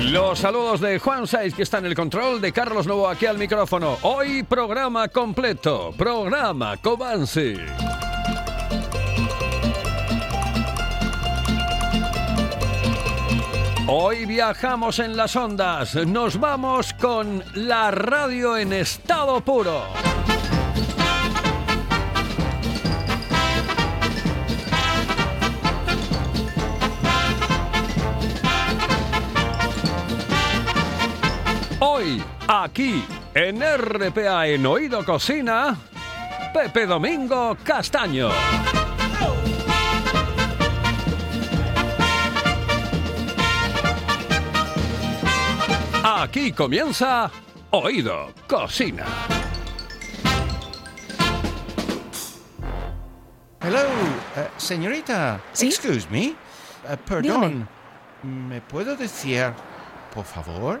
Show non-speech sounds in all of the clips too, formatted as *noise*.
Los saludos de Juan Saiz, que está en el control, de Carlos Novo aquí al micrófono. Hoy programa completo, programa Cobansi. Hoy viajamos en las ondas, nos vamos con la radio en estado puro. Hoy, aquí, en RPA en Oído Cocina, Pepe Domingo Castaño. Aquí comienza Oído Cocina. Hello, eh, señorita. ¿Sí? Excuse me. Eh, perdón. ¿Me puedo decir, por favor,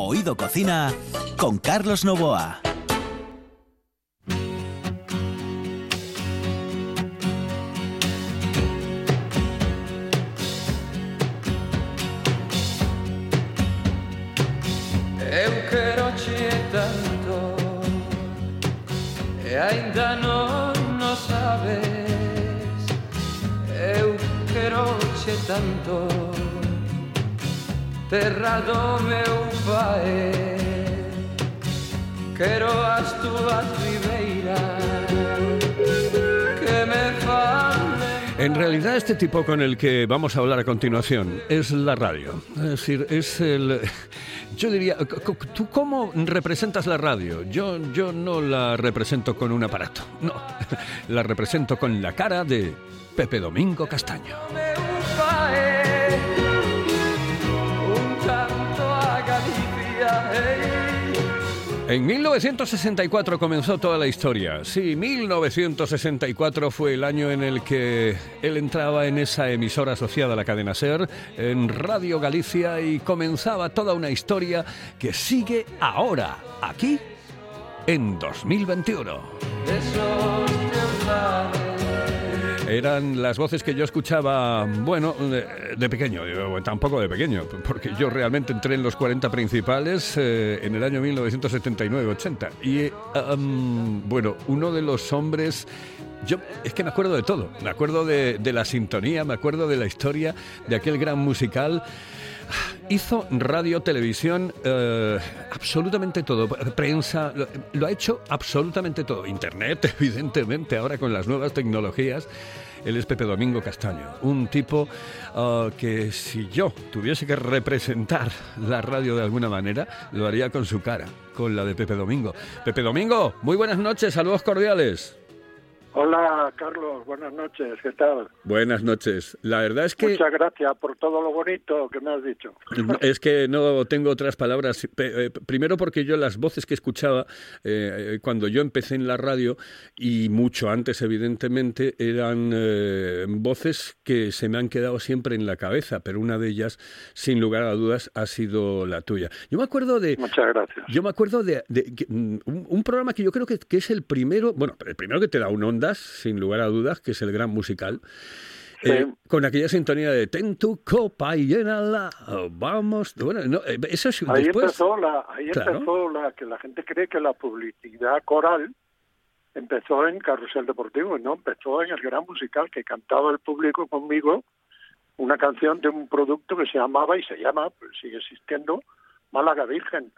Oído Cocina con Carlos Novoa. E ainda non no sabes Eu quero che tanto Terra do meu pai Quero as túas ribeiras Que me fan En realidad este tipo con el que vamos a hablar a continuación es la radio. Es decir, es el... Yo diría, ¿tú cómo representas la radio? Yo, yo no la represento con un aparato, no. *laughs* La represento con la cara de Pepe Domingo Castaño. En 1964 comenzó toda la historia. Sí, 1964 fue el año en el que él entraba en esa emisora asociada a la cadena SER, en Radio Galicia, y comenzaba toda una historia que sigue ahora, aquí, en 2021. Eran las voces que yo escuchaba, bueno, de, pequeño, tampoco de pequeño, porque yo realmente entré en los 40 principales eh, en el año 1979-80. Y, am, bueno, uno de los hombres... Yo es que me acuerdo de todo, me acuerdo de, la sintonía, me acuerdo de la historia de aquel gran musical. Hizo radio, televisión, eh, absolutamente todo. Prensa, lo, ha hecho absolutamente todo. Internet, *laughs* evidentemente, ahora con las nuevas tecnologías. Él es Pepe Domingo Castaño, un tipo ah, que si yo tuviese que representar la radio de alguna manera, lo haría con su cara, con la de Pepe Domingo. Pepe Domingo, muy buenas noches, saludos cordiales. Hola, Carlos, buenas noches, ¿qué tal? Buenas noches. La verdad es que... Muchas gracias por todo lo bonito que me has dicho. *laughs* Es que no tengo otras palabras. Eh, Primero porque yo las voces que escuchaba eh, eh, cuando yo empecé en la radio y mucho antes evidentemente eran eh, voces que se me han quedado siempre en la cabeza, pero una de ellas sin lugar a dudas ha sido la tuya. Yo me acuerdo de Muchas gracias. yo me acuerdo de, mm, un, un programa que yo creo que, que es el primero, bueno, el primero que te da un sin lugar a dudas, que es el gran musical. Sí. Eh, con aquella sintonía de ten tu copa y llénala, vamos. Bueno, no, eh, eso es Ahí después. empezó la, ahí Claro. empezó la que la gente cree que la publicidad coral empezó en Carrusel Deportivo, no, empezó en el gran musical que cantaba el público conmigo una canción de un producto que se llamaba y se llama, pues sigue existiendo, Málaga Virgen.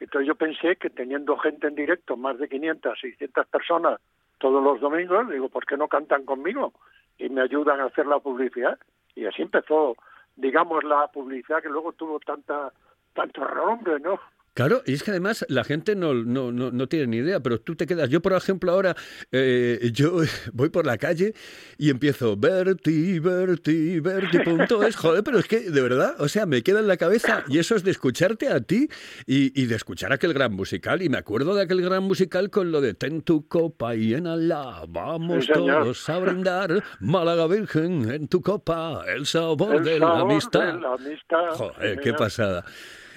Entonces yo pensé que teniendo gente en directo, más de 500, 600 personas todos los domingos, digo, ¿por qué no cantan conmigo? Y me ayudan a hacer la publicidad. Y así empezó, digamos, la publicidad que luego tuvo tanta tanto renombre, ¿no? Claro, y es que además la gente no, no, no, no tiene ni idea, pero tú te quedas. Yo, por ejemplo, ahora eh, yo *laughs* voy por la calle y empiezo Berti, Berti, Berti, punto es. Joder, pero es que de verdad, o sea, me queda en la cabeza y eso es de escucharte a ti y, y de escuchar aquel gran musical. Y me acuerdo de aquel gran musical con lo de Ten tu copa y en Alá, vamos Sí, todos a brindar, Málaga Virgen en tu copa, el sabor El de la amistad. de la amistad. Joder, qué pasada.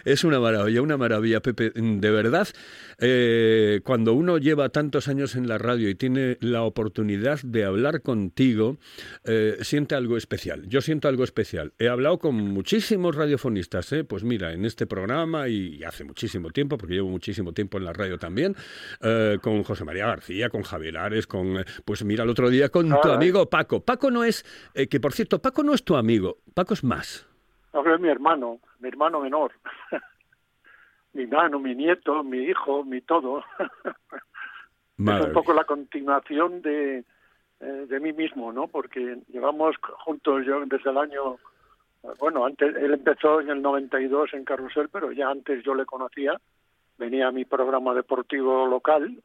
Es una maravilla, una maravilla, Pepe. De verdad, eh, cuando uno lleva tantos años en la radio y tiene la oportunidad de hablar contigo, eh, siente algo especial. Yo siento algo especial. He hablado con muchísimos radiofonistas, ¿eh? pues mira, en este programa y hace muchísimo tiempo, porque llevo muchísimo tiempo en la radio también, eh, con José María García, con Javier Ares, con, pues mira, el otro día con tu amigo Paco. Paco no es, que por cierto, Paco no es tu amigo, Paco es más. Es mi hermano, mi hermano menor. *laughs* mi hermano, mi nieto, mi hijo, mi todo. *laughs* es un poco la continuación de, eh, de mí mismo, ¿no? Porque llevamos juntos yo desde el año, bueno, antes él empezó en el 92 en Carrusel, pero ya antes yo le conocía, venía a mi programa deportivo local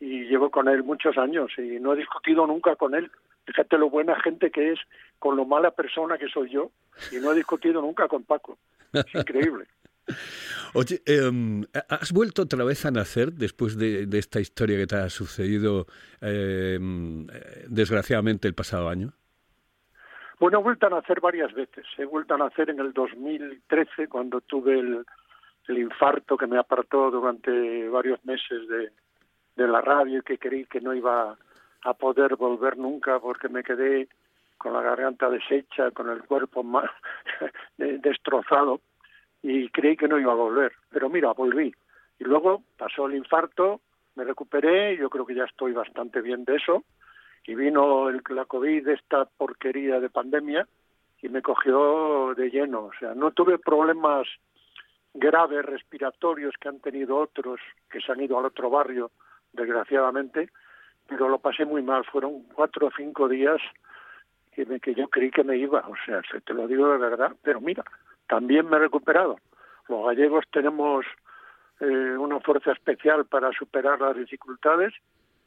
y llevo con él muchos años y no he discutido nunca con él. Fíjate lo buena gente que es con lo mala persona que soy yo y no he discutido nunca con Paco. Es increíble. *laughs* Oye, em, ¿has vuelto otra vez a nacer después de, de esta historia que te ha sucedido em, eh, desgraciadamente el pasado año? Bueno, he vuelto a nacer varias veces. He vuelto a nacer en el 2013 cuando tuve el, el infarto que me apartó durante varios meses de, de la radio y que creí que no iba a poder volver nunca porque me quedé con la garganta deshecha, con el cuerpo más *laughs* destrozado y creí que no iba a volver. Pero mira, volví. Y luego pasó el infarto, me recuperé, yo creo que ya estoy bastante bien de eso y vino el, la COVID, esta porquería de pandemia, y me cogió de lleno. O sea, no tuve problemas graves respiratorios que han tenido otros que se han ido al otro barrio, desgraciadamente, pero lo pasé muy mal. Fueron cuatro o cinco días que, me, yo creí que me iba. O sea, se- te lo digo de verdad. Pero mira, también me he recuperado. Los gallegos tenemos eh, una fuerza especial para superar las dificultades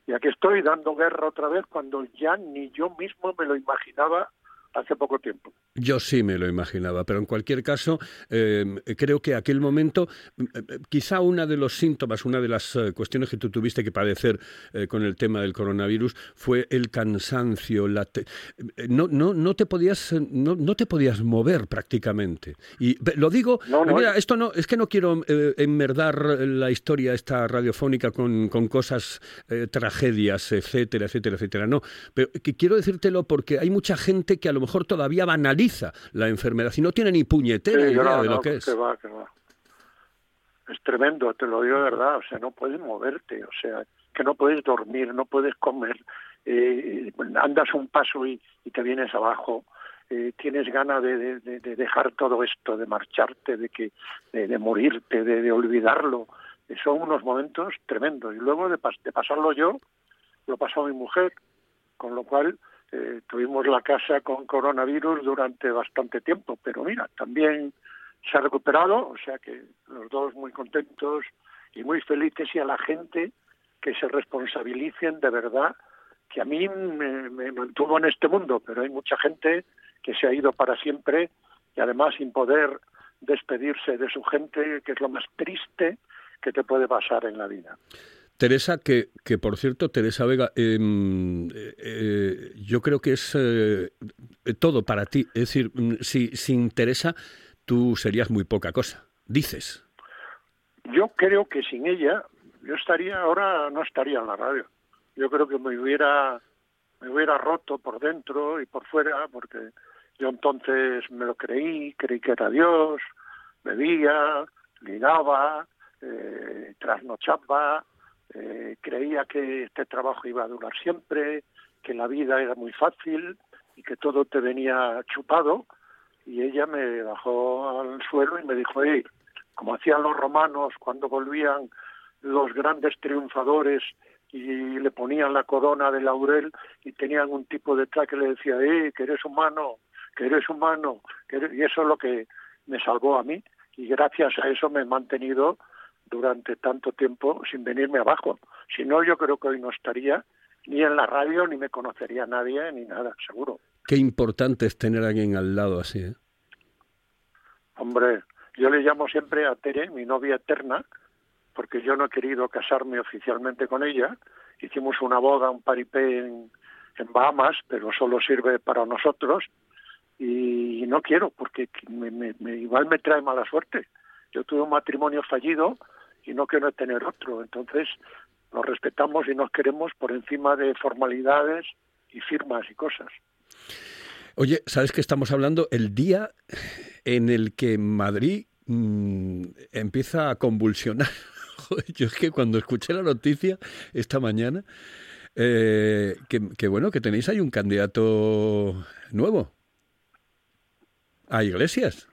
y aquí estoy dando guerra otra vez cuando ya ni yo mismo me lo imaginaba hace poco tiempo. Yo sí me lo imaginaba, pero en cualquier caso, eh, creo que aquel momento, eh, eh, quizá uno de los síntomas, una de las eh, cuestiones que tú tuviste que padecer con el tema del coronavirus fue el cansancio. La te- no, no, no te podías, no, no te podías mover prácticamente. Y lo digo, No, no. mira, esto no, es que no quiero enmerdar la historia esta radiofónica con, con cosas, tragedias, etcétera, etcétera, etcétera. No, pero que quiero decírtelo porque hay mucha gente que a lo mejor todavía banaliza la enfermedad y no tiene ni puñetera Sí, idea no, de no, lo que es. que va, que va. Es tremendo, te lo digo de verdad. O sea, no puedes moverte, o sea, que no puedes dormir, no puedes comer. eh, andas un paso y, y te vienes abajo. eh, tienes ganas de, de- de- de dejar todo esto, de marcharte, de que de, de morirte, de, de olvidarlo. Eh, son unos momentos tremendos. Y luego de, pas- de pasarlo yo, lo pasó mi mujer, con lo cual eh, tuvimos la casa con coronavirus durante bastante tiempo, pero mira, también se ha recuperado, o sea que los dos muy contentos y muy felices y a la gente que se responsabilicen de verdad, que a mí me mantuvo en este mundo, pero hay mucha gente que se ha ido para siempre y además sin poder despedirse de su gente, que es lo más triste que te puede pasar en la vida. Teresa, que, que por cierto, Teresa Vega, em, eh, yo creo que es eh, todo para ti. Es decir, si sin Teresa tú serías muy poca cosa. Dices. Yo creo que sin ella, yo estaría ahora, no estaría en la radio. Yo creo que me hubiera, me hubiera roto por dentro y por fuera, porque yo entonces me lo creí, creí que era Dios, bebía, ligaba, eh, trasnochaba, eh, creía que este trabajo iba a durar siempre, que la vida era muy fácil y que todo te venía chupado. Y ella me bajó al suelo y me dijo, hey, como hacían los romanos cuando volvían los grandes triunfadores y le ponían la corona de laurel y tenían un tipo detrás que le decía, eh, que eres humano, que eres humano, que eres-". y eso es lo que me salvó a mí y gracias a eso me he mantenido durante tanto tiempo sin venirme abajo. Si no, yo creo que hoy no estaría ni en la radio, ni me conocería nadie, ni nada, seguro. Qué importante es tener a alguien al lado así, ¿eh? Hombre, yo le llamo siempre a Tere, mi novia eterna, porque yo no he querido casarme oficialmente con ella. Hicimos una boda, un paripé en, en Bahamas, pero solo sirve para nosotros. Y no quiero, porque me, me- me- igual me trae mala suerte. Yo tuve un matrimonio fallido y no quiero tener otro. Entonces, nos respetamos y nos queremos por encima de formalidades y firmas y cosas. Oye, ¿sabes que estamos hablando el día en el que Madrid mm, empieza a convulsionar? *laughs* Yo es que cuando escuché la noticia esta mañana, eh, que, que bueno, que tenéis ahí un candidato nuevo a Iglesias.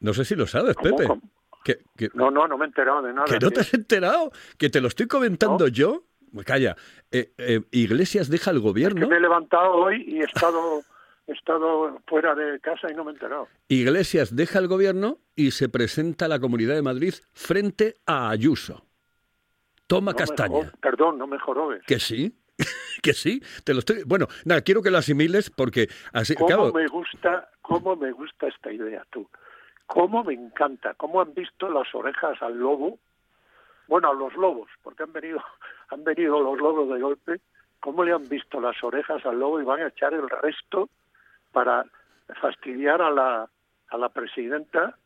No sé si lo sabes, ¿Cómo, Pepe. cómo? Que, que- No, no, no me he enterado de nada. que no te has enterado, que te lo estoy comentando No. yo. Calla, eh, eh, Iglesias deja el que gobierno. me he levantado hoy y he estado, he estado fuera de casa y no me he enterado. Iglesias deja el gobierno y se presenta a la Comunidad de Madrid frente a Ayuso. Toma No castaña. perdón, no me jorobes. Que sí, *laughs* que sí, te lo estoy. Bueno, nada, quiero que lo asimiles porque así, ¿Cómo claro, me gusta, cómo me gusta esta idea tú? ¿Cómo me encanta? ¿Cómo han visto las orejas al lobo? Bueno, a los lobos, porque han venido, *laughs* han venido los lobos de golpe. ¿Cómo le han visto las orejas al lobo y van a echar el resto para fastidiar a la, a la presidenta?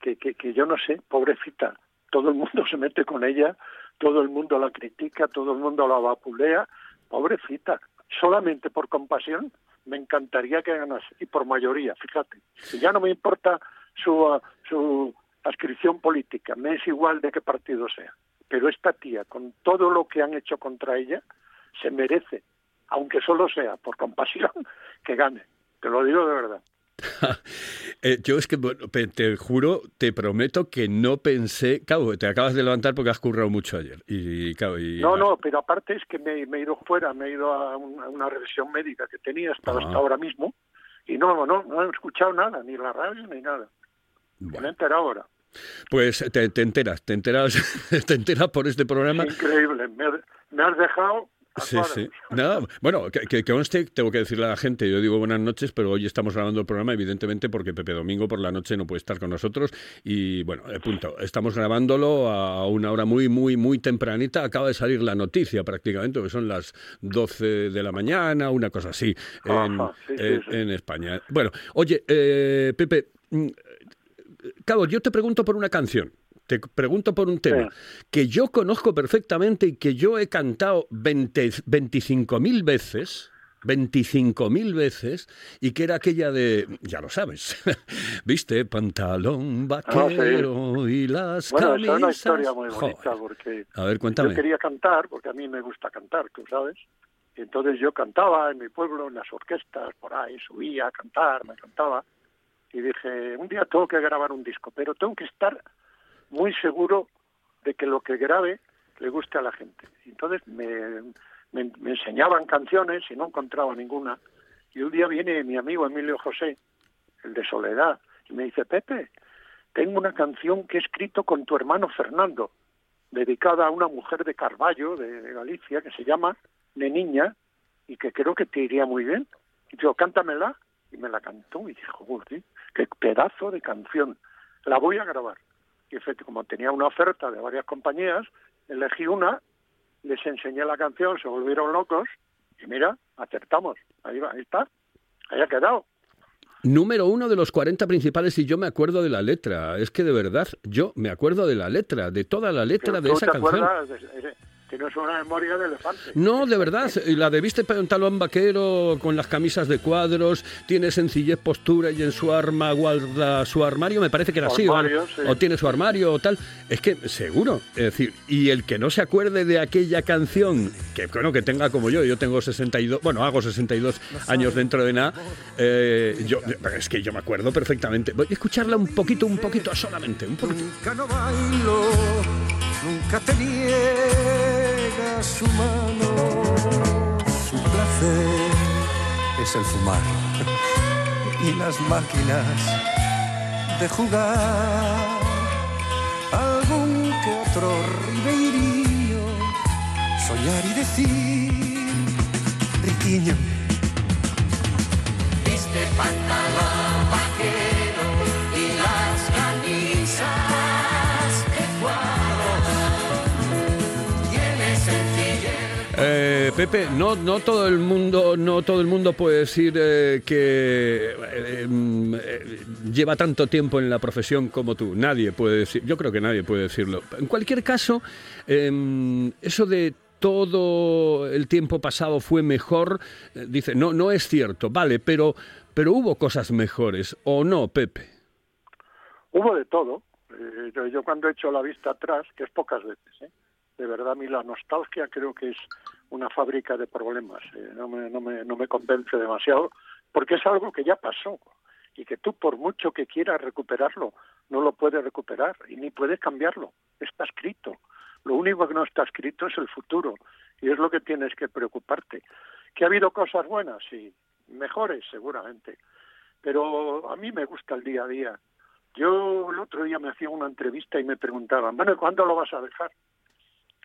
Que, que, que yo no sé, pobrecita. Todo el mundo *laughs* se mete con ella, todo el mundo la critica, todo el mundo la vapulea. Pobrecita. Solamente por compasión me encantaría que ganase y por mayoría, fíjate. Y ya no me importa su, ah, su adscripción política, me es igual de qué partido sea. Pero esta tía, con todo lo que han hecho contra ella, se merece, aunque solo sea por compasión, *laughs* que gane. Te lo digo de verdad. *laughs* eh, yo es que bueno, te juro, te prometo que no pensé. Claro, te acabas de levantar porque has currado mucho ayer. Y, y- No, no, pero aparte es que me, me he ido fuera, me he ido a, un- a una revisión médica que tenía hasta, Ah. hasta ahora mismo y no, no, no he escuchado nada, ni la radio ni nada. Me Bueno, he enterado ahora. pues te, te enteras, te enteras, *laughs* te enteras por este programa. Increíble, me, has- me has dejado. Sí, sí. Nada, bueno, que, que, conste, tengo que decirle a la gente, yo digo buenas noches, pero hoy estamos grabando el programa, evidentemente, porque Pepe Domingo por la noche no puede estar con nosotros. Y bueno, eh, punto. Estamos grabándolo a una hora muy, muy, muy tempranita. Acaba de salir la noticia prácticamente, que son las 12 de la mañana, una cosa así, en, Ajá, sí, sí, en- sí. en España. Bueno, oye, eh, Pepe, mm, Cabo, yo te pregunto por una canción. Te pregunto por un tema que yo conozco perfectamente y que yo he cantado 20 25.000 veces. 25.000 veces y que era aquella de, ya lo sabes, *laughs* viste, pantalón vaquero y las Ah, Bueno, es una camisas. historia muy bonita Joder. porque A ver, yo cuéntame. quería cantar, porque a mí me gusta cantar, tú sabes. Y entonces yo cantaba en mi pueblo, en las orquestas, por ahí, subía a cantar, me cantaba. Y dije, un día tengo que grabar un disco, pero tengo que estar muy seguro de que lo que grabe le guste a la gente. Entonces me, me, enseñaban canciones y no encontraba ninguna. Y un día viene mi amigo Emilio José, el de Soledad, y me dice, Pepe, tengo una canción que he escrito con tu hermano Fernando, dedicada a una mujer de Carballo, de, Galicia, que se llama Neniña, y que creo que te iría muy bien. Y yo, cántamela, y me la cantó, y dijo, "Joder, qué pedazo de canción, la voy a grabar. Y efectivamente, como tenía una oferta de varias compañías, elegí una, les enseñé la canción, se volvieron locos, y mira, acertamos, ahí va, ahí está, ahí ha quedado. Número uno de los 40 principales y yo me acuerdo de la letra. Es que de verdad, yo me acuerdo de la letra, de toda la letra Pero de tú esa te canción. acuerdas, de- de- tienes una memoria de elefante. No, de verdad, y la de viste pantalón vaquero con las camisas de cuadros, tiene sencillez postura y en su arma guarda su armario, me parece que era así, o, Armario, sí. o tiene su armario o tal. Es que seguro, es decir, y el que no se acuerde de aquella canción, que bueno, que tenga como yo, yo tengo 62, bueno, hago 62 años dentro de nada, eh, yo, es que yo me acuerdo perfectamente. Voy a escucharla un poquito, un poquito solamente, un poquito. Nunca no bailo, nunca te su placer es el fumar y las máquinas de jugar. Algún que otro ribeirillo, soñar y decir, riquiño. Pepe, no, no todo el mundo, no todo el mundo puede decir eh, que eh, mm, eh, lleva tanto tiempo en la profesión como tú. Nadie puede decir, yo creo que nadie puede decirlo. En cualquier caso, em, eso de todo el tiempo pasado fue mejor, dice, no, no es cierto, vale, pero, pero hubo cosas mejores, ¿o no, Pepe? Hubo de todo. Yo, cuando he hecho la vista atrás, que es pocas veces, de verdad a mí la nostalgia creo que es una fábrica de problemas. eh, no, me, no, me, no me convence demasiado, porque es algo que ya pasó y que tú por mucho que quieras recuperarlo, no lo puedes recuperar y ni puedes cambiarlo. Está escrito. Lo único que no está escrito es el futuro y es lo que tienes que preocuparte. ¿Que ha habido cosas buenas? Sí. Mejores, seguramente. Pero a mí me gusta el día a día. Yo el otro día me hacía una entrevista y me preguntaban, bueno, ¿y ¿cuándo lo vas a dejar?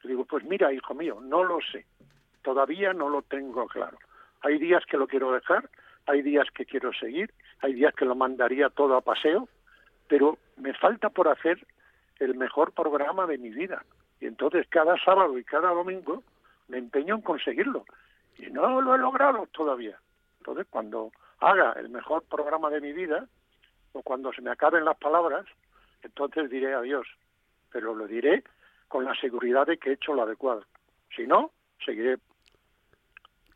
Le digo, pues mira, hijo mío, no lo sé. Todavía no lo tengo claro. Hay días que lo quiero dejar, hay días que quiero seguir, hay días que lo mandaría todo a paseo, pero me falta por hacer el mejor programa de mi vida. Y entonces cada sábado y cada domingo me empeño en conseguirlo. Y no lo he logrado todavía. Entonces cuando haga el mejor programa de mi vida, o cuando se me acaben las palabras, entonces diré adiós. Pero lo diré con la seguridad de que he hecho lo adecuado. Si no, seguiré.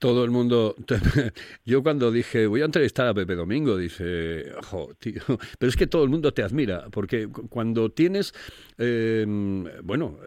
Todo el mundo. *laughs* Yo cuando dije voy a entrevistar a Pepe Domingo, dice, jo, tío, *laughs* pero es que todo el mundo te admira, porque cu- cuando tienes, eh, bueno,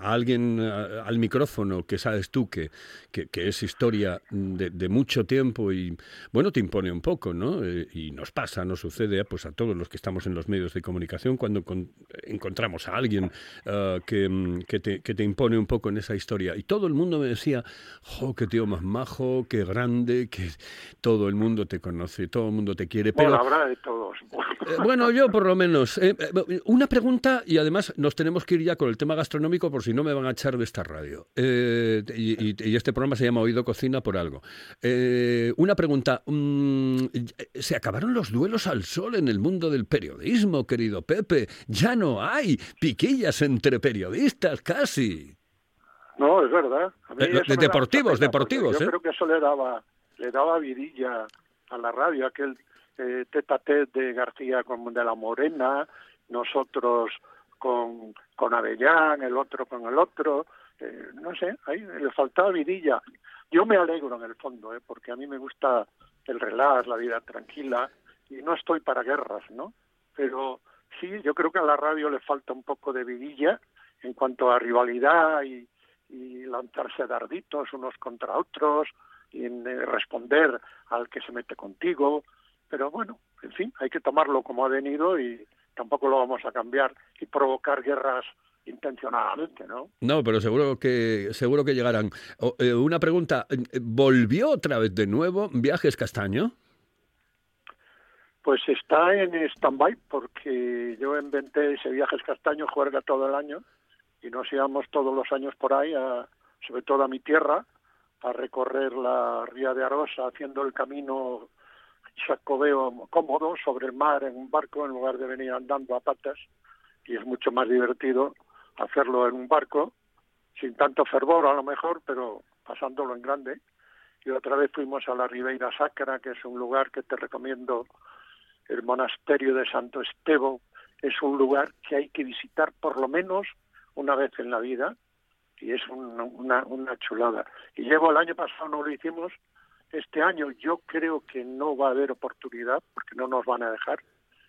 a alguien al micrófono que sabes tú que, que, que es historia de, mucho tiempo y, bueno, te impone un poco, ¿no? Eh, y nos pasa, nos sucede pues a todos los que estamos en los medios de comunicación cuando con- encontramos a alguien eh, que, que, te, que te impone un poco en esa historia. Y todo el mundo me decía, jo, qué tío más majo, qué grande, que todo el mundo te conoce, todo el mundo te quiere. Pero, Bueno, habrá de todos. eh, bueno, yo por lo menos. eh, eh, una pregunta, y además nos tenemos que ir ya con el tema gastronómico por si no me van a echar de esta radio. Eh, y, y- y este programa se llama Oído Cocina por algo. Eh, una pregunta. mm, ¿Se acabaron los duelos al sol en el mundo del periodismo, querido Pepe? Ya no hay piquillas entre periodistas, casi. No, es verdad. A mí Eh, de- deportivos, deportivos, porque ¿eh? Yo creo que eso le daba, le daba vidilla a la radio, aquel eh, tete a tete de García con de la Morena, nosotros con, con Avellán, el otro con el otro. eh, no sé, ahí le faltaba vidilla. Yo me alegro en el fondo, ¿eh? porque a mí me gusta el relax, la vida tranquila, y no estoy para guerras, ¿no? Pero sí, yo creo que a la radio le falta un poco de vidilla en cuanto a rivalidad y, y lanzarse darditos unos contra otros y en, eh, responder al que se mete contigo. Pero bueno, en fin, hay que tomarlo como ha venido y tampoco lo vamos a cambiar y provocar guerras intencionadamente, ¿no? No, pero seguro que seguro que llegarán. O, eh, una pregunta, ¿volvió otra vez de nuevo Viajes Castaño? Pues está en stand-by porque yo inventé ese viajes castaño juerga todo el año y nos íbamos todos los años por ahí, a, sobre todo a mi tierra, a recorrer la ría de Arosa haciendo el camino chacobeo cómodo sobre el mar en un barco en lugar de venir andando a patas y es mucho más divertido hacerlo en un barco sin tanto fervor a lo mejor, pero pasándolo en grande. Y otra vez fuimos a la Ribeira Sacra, que es un lugar que te recomiendo el monasterio de Santo Estevo es un lugar que hay que visitar por lo menos una vez en la vida. y es un- una, una chulada. Y llevo el año pasado, no lo hicimos, este año yo creo que no va a haber oportunidad porque no nos van a dejar,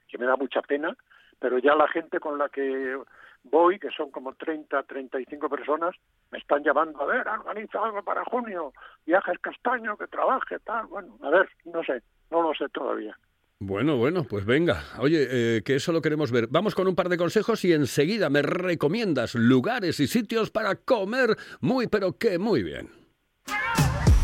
que me da mucha pena, pero ya la gente con la que voy, que son como 30, 35 personas, me están llamando, a ver, organiza algo para junio, viajes castaño, que trabaje, tal, bueno, a ver, no sé, no lo sé todavía. Bueno, bueno, pues venga. Oye, eh, que eso lo queremos ver. Vamos con un par de consejos y enseguida me recomiendas lugares y sitios para comer muy, pero que muy bien.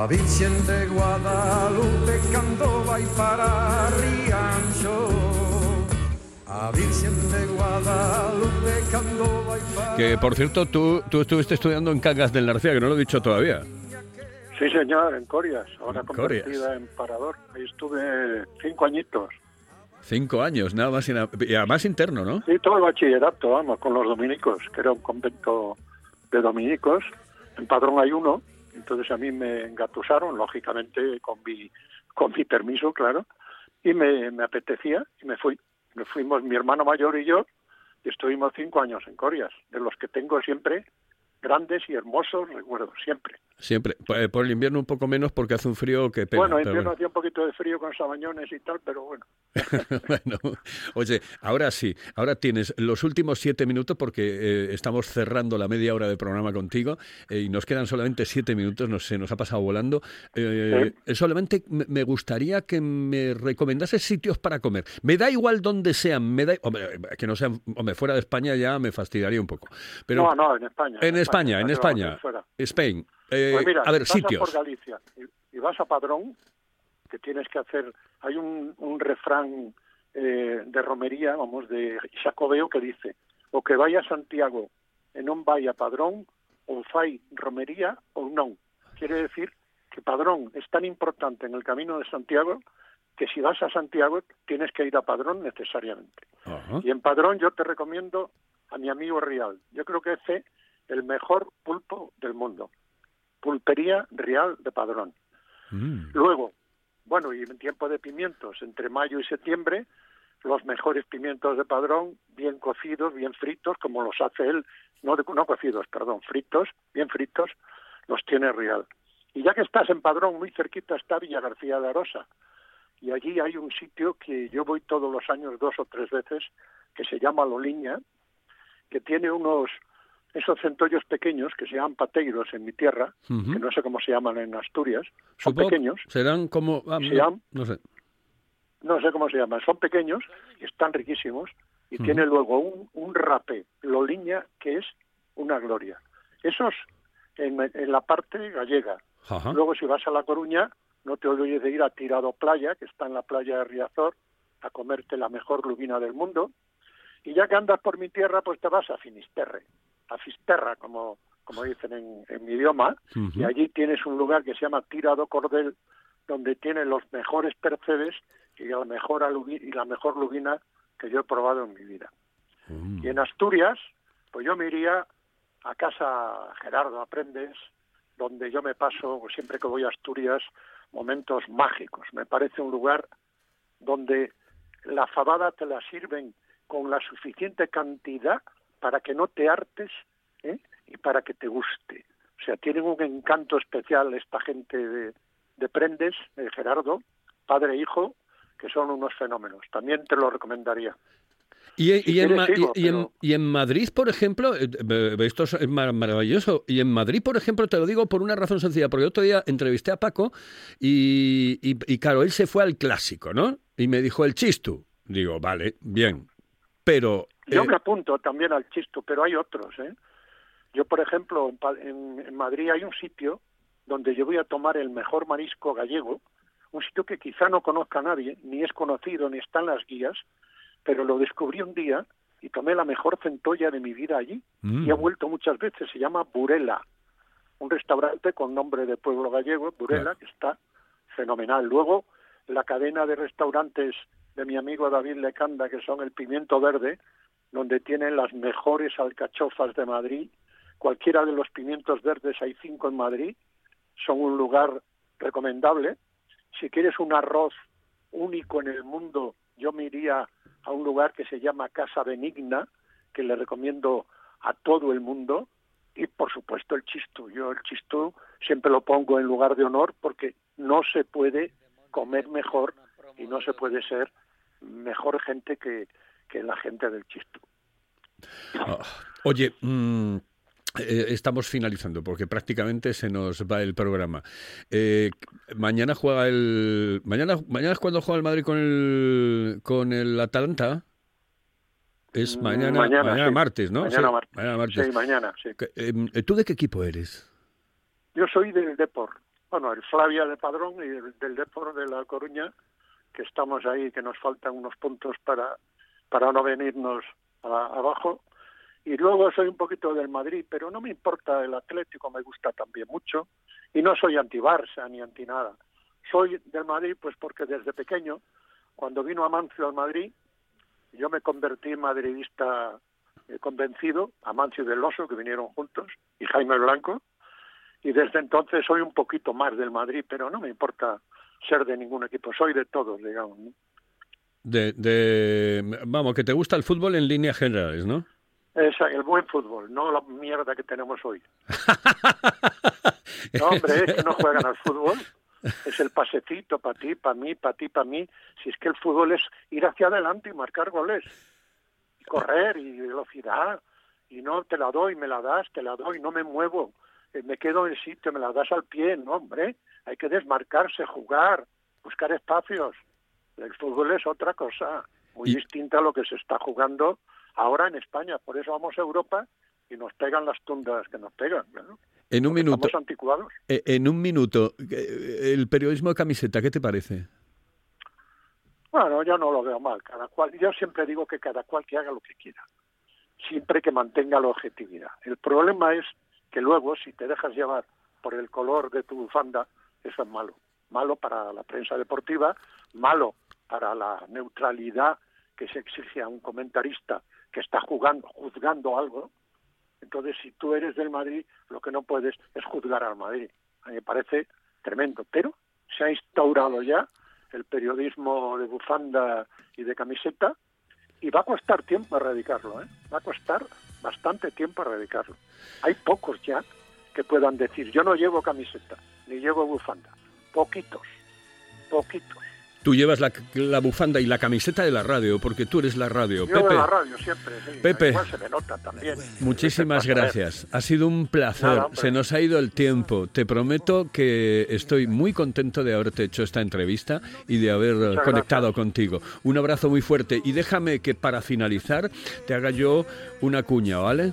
A Virgen de Guadalupe cando vai para Rianxo A Virgen de Guadalupe cando vai para Que por cierto, tú, tú estuviste estudiando en Cangas del Narcea, que no lo he dicho todavía. Sí, señor, en Corias, ahora En convertida en Parador. Ahí estuve cinco añitos. Cinco años, nada más y, nada- y además interno, ¿no? Sí, todo el bachillerato, vamos, con los dominicos, que era un convento de dominicos. En Padrón hay uno, entonces a mí me engatusaron, lógicamente, con mi, con mi permiso, claro, y me, apetecía y me fui. Nos fuimos mi hermano mayor y yo, y estuvimos cinco años en Corias, de los que tengo siempre grandes y hermosos recuerdos, siempre. Siempre. Por, por el invierno un poco menos porque hace un frío que pega. bueno, en invierno bueno. hacía un poquito de frío con sabañones y tal, pero bueno. *laughs* Bueno, oye, ahora sí, ahora tienes los últimos siete minutos porque eh, estamos cerrando la media hora de programa contigo eh, y nos quedan solamente siete minutos, no sé, nos ha pasado volando. Eh, Solamente me gustaría que me recomendases sitios para comer. Me da igual donde sean, me da, hombre, que no sean, hombre, fuera de España ya me fastidiaría un poco. Pero no, no, en España. en España, en no España. Spain. Eh, Pues mira, a ver, sitios. por Galicia y, y vas a Padrón, que tienes que hacer, hay un, un refrán eh, de romería, vamos, de Xacobeo que dice, o que vaya a Santiago e non vai a Padrón, ou fai romería ou non. Quiere decir que Padrón es tan importante en el camino de Santiago que si vas a Santiago tienes que ir a Padrón necesariamente. Y en Padrón yo te recomiendo a mi amigo Rial. Yo creo que es el mejor pulpo del mundo. Pulpería Real de Padrón. Mm. Luego, bueno, y en tiempo de pimientos, entre mayo y septiembre, los mejores pimientos de Padrón, bien cocidos, bien fritos, como los hace él, no, no cocidos, perdón, fritos, bien fritos, los tiene Real. Y ya que estás en Padrón, muy cerquita está Villa García de Arosa. Y allí hay un sitio que yo voy todos los años dos o tres veces, que se llama Loliña, que tiene unos esos centollos pequeños que se llaman pateiros en mi tierra, que no sé cómo se llaman en Asturias, son Supongo pequeños, serán como... ah, Se no- llaman- no sé. no sé cómo se llaman, son pequeños y están riquísimos y tiene luego un, un rape, loliña, que es una gloria. Esos en, en la parte gallega. Luego si vas a La Coruña, no te olvides de ir a Tirado Playa, que está en la playa de Riazor, a comerte la mejor lubina del mundo. Y ya que andas por mi tierra, pues te vas a Finisterre, a Fisterra, como, como dicen en, en mi idioma, y allí tienes un lugar que se llama Tirado Cordel, donde tiene los mejores percebes y la mejor, y la mejor lubina que yo he probado en mi vida. Mm. Y en Asturias, pues yo me iría a casa Gerardo Aprendes, donde yo me paso, siempre que voy a Asturias, momentos mágicos. Me parece un lugar donde la fabada te la sirven con la suficiente cantidad para que no te hartes ¿eh? y para que te guste. O sea, tienen un encanto especial esta gente de, de Prendes, de Gerardo, padre e hijo, que son unos fenómenos. También te lo recomendaría. Y, en, sigo, y- en- pero- y en Madrid, por ejemplo, eh, esto es mar- maravilloso. Y en Madrid, por ejemplo, te lo digo por una razón sencilla, porque otro día entrevisté a Paco y, claro, él se fue al clásico, ¿no? Y me dijo el chistu. Digo, vale, bien. Pero Yo me apunto también al chisto, pero hay otros. ¿eh? Yo, por ejemplo, en, en- en Madrid hay un sitio donde yo voy a tomar el mejor marisco gallego, un sitio que quizá no conozca a nadie, ni es conocido, ni está en las guías, pero lo descubrí un día y tomé la mejor centolla de mi vida allí. Mm. Y he vuelto muchas veces, se llama Burela, un restaurante con nombre de pueblo gallego, Burela, Claro. que está fenomenal. Luego, la cadena de restaurantes de mi amigo David Lecanda, que son el Pimiento Verde, donde tienen las mejores alcachofas de Madrid. Cualquiera de los pimientos verdes, hay cinco en Madrid, son un lugar recomendable. Si quieres un arroz único en el mundo, yo me iría a un lugar que se llama Casa Benigna, que le recomiendo a todo el mundo. Y por supuesto el chistú. Yo el chistú siempre lo pongo en lugar de honor porque no se puede comer mejor y no se puede ser mejor gente que, que la gente del chistú. Ah, Oye, mm, eh, estamos finalizando porque prácticamente se nos va el programa. Eh, mañana juega el mañana mañana es cuando juega el Madrid con el con el Atalanta. Es Mm, mañana mañana, mañana sí. martes, ¿no? Mañana Sí, martes. mañana martes. Sí, mañana, sí. Que, eh, ¿Tú de qué equipo eres? Yo soy del Depor. Bueno, el Flavia de Padrón y el, del Depor de La Coruña, que estamos ahí, que nos faltan unos puntos para, para no venirnos a- abajo. Y luego soy un poquito del Madrid, pero no me importa el Atlético, me gusta también mucho. Y no soy anti-Barça ni anti nada. Soy del Madrid, pues porque desde pequeño, cuando vino Amancio al Madrid, yo me convertí en madridista eh, convencido, Amancio Del Oso, que vinieron juntos, y Jaime Blanco, y desde entonces soy un poquito más del Madrid, pero no me importa ser de ningún equipo, soy de todos, digamos. ¿no? De, de vamos, que te gusta el fútbol en líneas generales, ¿no? Es el buen fútbol, no la mierda que tenemos hoy. *laughs* No, hombre, es que no juegan al fútbol. Es el pasecito para ti, para mí, para ti, para mí. Si es que el fútbol es ir hacia adelante y marcar goles. Y correr y velocidad. Y no te la doy, me la das, te la doy, no me muevo. Eh, Me quedo en sitio, me la das al pie. No, hombre, hay que desmarcarse, jugar, buscar espacios. El fútbol es otra cosa, muy Y- distinta a lo que se está jugando ahora en España. Por eso vamos a Europa y nos pegan las tundas que nos pegan. ¿no? En un Porque minuto, Estamos anticuados. eh, en un minuto, eh, el periodismo de camiseta, ¿qué te parece? Bueno, yo no lo veo mal. Cada cual, yo siempre digo que cada cual que haga lo que quiera, siempre que mantenga la objetividad. El problema es que luego, si te dejas llevar por el color de tu bufanda, eso es malo. Malo para la prensa deportiva, malo para la neutralidad que se exige a un comentarista que está jugando, juzgando algo. Entonces, si tú eres del Madrid, lo que no puedes es juzgar al Madrid. A mí me parece tremendo. Pero se ha instaurado ya el periodismo de bufanda y de camiseta y va a costar tiempo erradicarlo, ¿eh? Va a costar bastante tiempo erradicarlo. Hay pocos ya que puedan decir, yo no llevo camiseta, ni llevo bufanda. Poquitos, poquitos. Tú llevas la, la bufanda y la camiseta de la radio, porque tú eres la radio. Yo Pepe, la radio siempre, sí. Pepe. Igual se me nota también. muchísimas *laughs* gracias. Ha sido un placer. Nada. Se nos ha ido el tiempo. Te prometo que estoy muy contento de haberte hecho esta entrevista y de haber Muchas conectado gracias. contigo. Un abrazo muy fuerte y déjame que para finalizar te haga yo una cuña, ¿vale?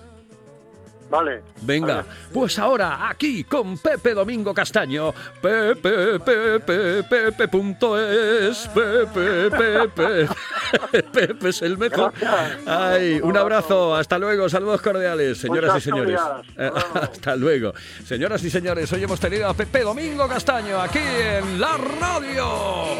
Vale. Venga, Vale. pues ahora aquí con Pepe Domingo Castaño. Pepe, Pepe, Pepe, punto es. Pepe, Pepe. Pepe *laughs* es el mejor. Ay, un abrazo. Hasta luego. Saludos cordiales, señoras Muchas y señores. luego. *laughs* Hasta luego. Señoras y señores, hoy hemos tenido a Pepe Domingo Castaño aquí en la radio.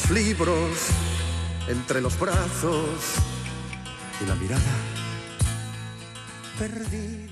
Los libros entre los brazos y la mirada perdida.